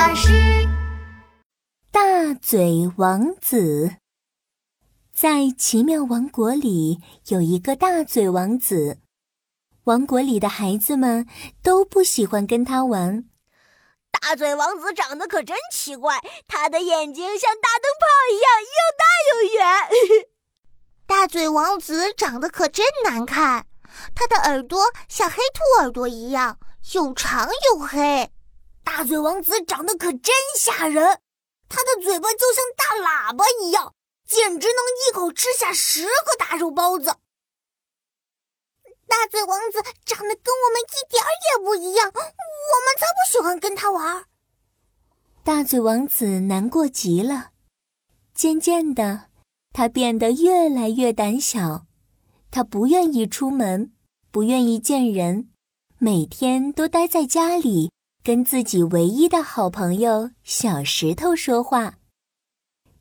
巴士。大嘴王子在奇妙王国里有一个大嘴王子，王国里的孩子们都不喜欢跟他玩。大嘴王子长得可真奇怪，他的眼睛像大灯泡一样又大又圆。大嘴王子长得可真难看，他的耳朵像黑兔耳朵一样又长又黑。大嘴王子长得可真吓人，他的嘴巴就像大喇叭一样，简直能一口吃下十个大肉包子。大嘴王子长得跟我们一点也不一样，我们才不喜欢跟他玩。大嘴王子难过极了，渐渐的，他变得越来越胆小，他不愿意出门，不愿意见人，每天都待在家里。跟自己唯一的好朋友小石头说话。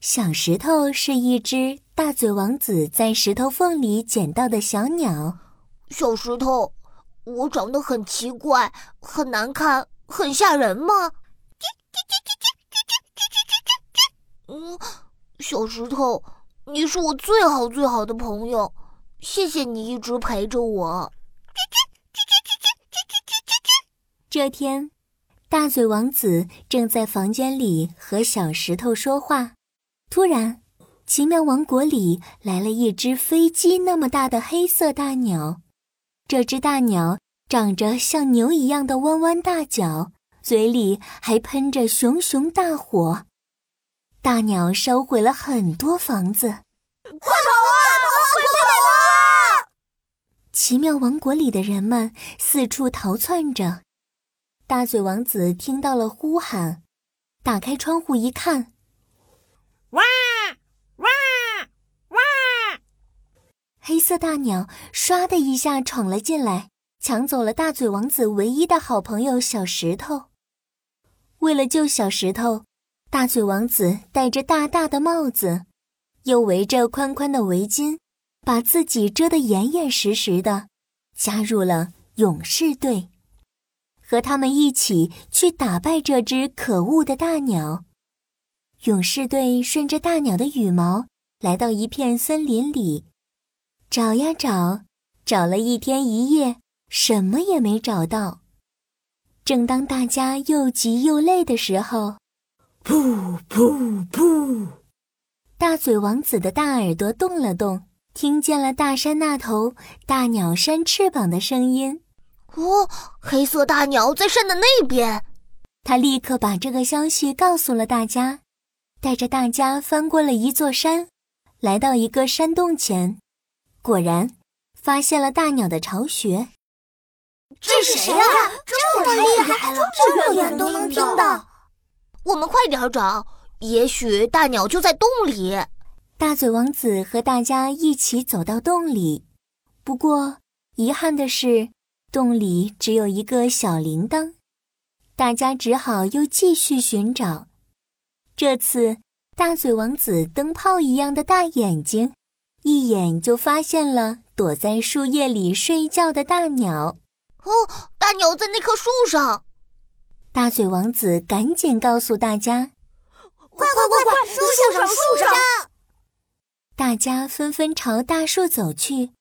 小石头是一只大嘴王子在石头缝里捡到的小鸟。小石头，我长得很奇怪、很难看、很吓人吗？嗯，小石头，你是我最好最好的朋友，谢谢你一直陪着我。这天。大嘴王子正在房间里和小石头说话，突然，奇妙王国里来了一只飞机那么大的黑色大鸟。这只大鸟长着像牛一样的弯弯大角，嘴里还喷着熊熊大火。大鸟烧毁了很多房子，快跑啊！快跑啊！奇妙王国里的人们四处逃窜着。大嘴王子听到了呼喊，打开窗户一看，哇哇哇！黑色大鸟唰的一下闯了进来，抢走了大嘴王子唯一的好朋友小石头。为了救小石头，大嘴王子戴着大大的帽子，又围着宽宽的围巾，把自己遮得严严实实的，加入了勇士队。和他们一起去打败这只可恶的大鸟。勇士队顺着大鸟的羽毛来到一片森林里，找呀找，找了一天一夜，什么也没找到。正当大家又急又累的时候，噗噗噗！大嘴王子的大耳朵动了动，听见了大山那头大鸟扇翅膀的声音。哦，黑色大鸟在山的那边。他立刻把这个消息告诉了大家，带着大家翻过了一座山，来到一个山洞前，果然发现了大鸟的巢穴。这是谁啊？这么厉害了，这么远都能听到。我们快点找，也许大鸟就在洞里。大嘴王子和大家一起走到洞里，不过遗憾的是。洞里只有一个小铃铛，大家只好又继续寻找。这次，大嘴王子灯泡一样的大眼睛，一眼就发现了躲在树叶里睡觉的大鸟。哦，大鸟在那棵树上！大嘴王子赶紧告诉大家：“快快快快，树上树上！”大家纷纷朝大树走去。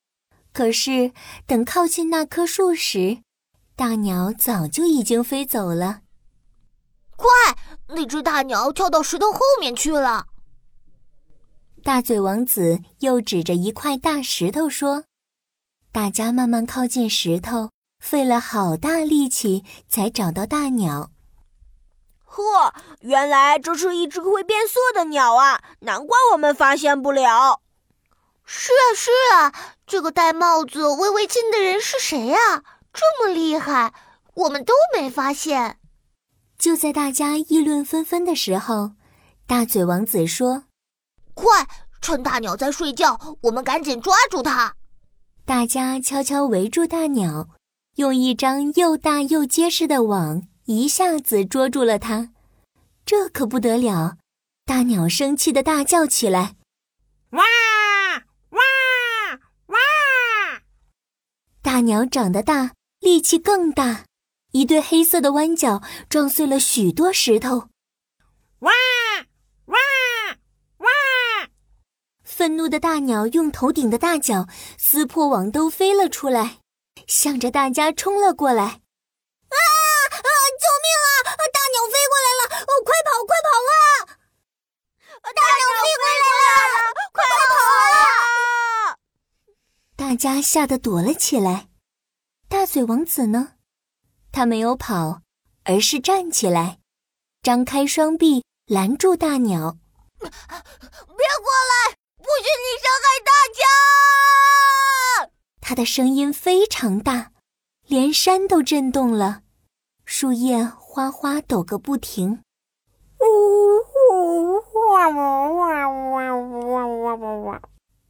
可是，等靠近那棵树时，大鸟早就已经飞走了。快，那只大鸟跳到石头后面去了。大嘴王子又指着一块大石头说：“大家慢慢靠近石头，费了好大力气才找到大鸟。呵，原来这是一只会变色的鸟啊！难怪我们发现不了。”是啊，是啊，这个戴帽子、围围巾的人是谁呀？这么厉害，我们都没发现。就在大家议论纷纷的时候，大嘴王子说：“快，趁大鸟在睡觉，我们赶紧抓住它。”大家悄悄围住大鸟，用一张又大又结实的网一下子捉住了它。这可不得了！大鸟生气的大叫起来：“哇！”大鸟长得大，力气更大，一对黑色的弯角撞碎了许多石头。哇哇哇！愤怒的大鸟用头顶的大脚撕破网兜飞了出来，向着大家冲了过来。啊啊！救命啊！大鸟飞过来了！哦，快跑，快跑啊！大鸟飞过来了，快跑啊！大家吓得躲了起来。大嘴王子呢？他没有跑，而是站起来，张开双臂拦住大鸟：“别过来！不许你伤害大家！”他的声音非常大，连山都震动了，树叶哗哗抖个不停。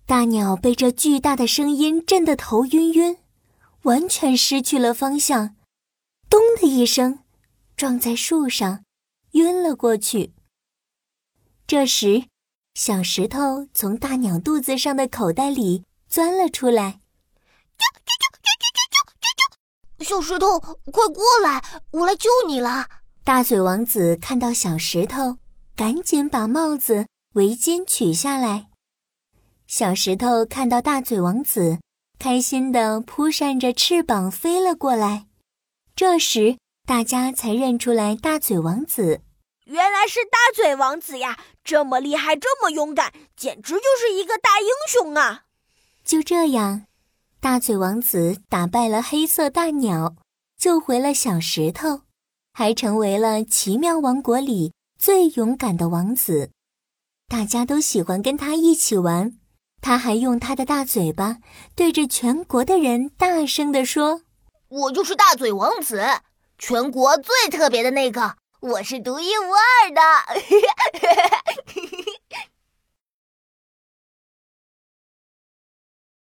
大鸟被这巨大的声音震得头晕晕。完全失去了方向，咚的一声，撞在树上，晕了过去。这时。小石头从大鸟肚子上的口袋里钻了出来。小石头，快过来，我来救你了！大嘴王子看到小石头，赶紧把帽子、围巾取下来。小石头看到大嘴王子，开心地扑扇着翅膀飞了过来。这时，大家才认出来大嘴王子。原来是大嘴王子呀！这么厉害，这么勇敢，简直就是一个大英雄啊！就这样，大嘴王子打败了黑色大鸟，救回了小石头，还成为了奇妙王国里最勇敢的王子。大家都喜欢跟他一起玩。他还用他的大嘴巴对着全国的人大声地说：“我就是大嘴王子，全国最特别的那个。”我是独一无二的。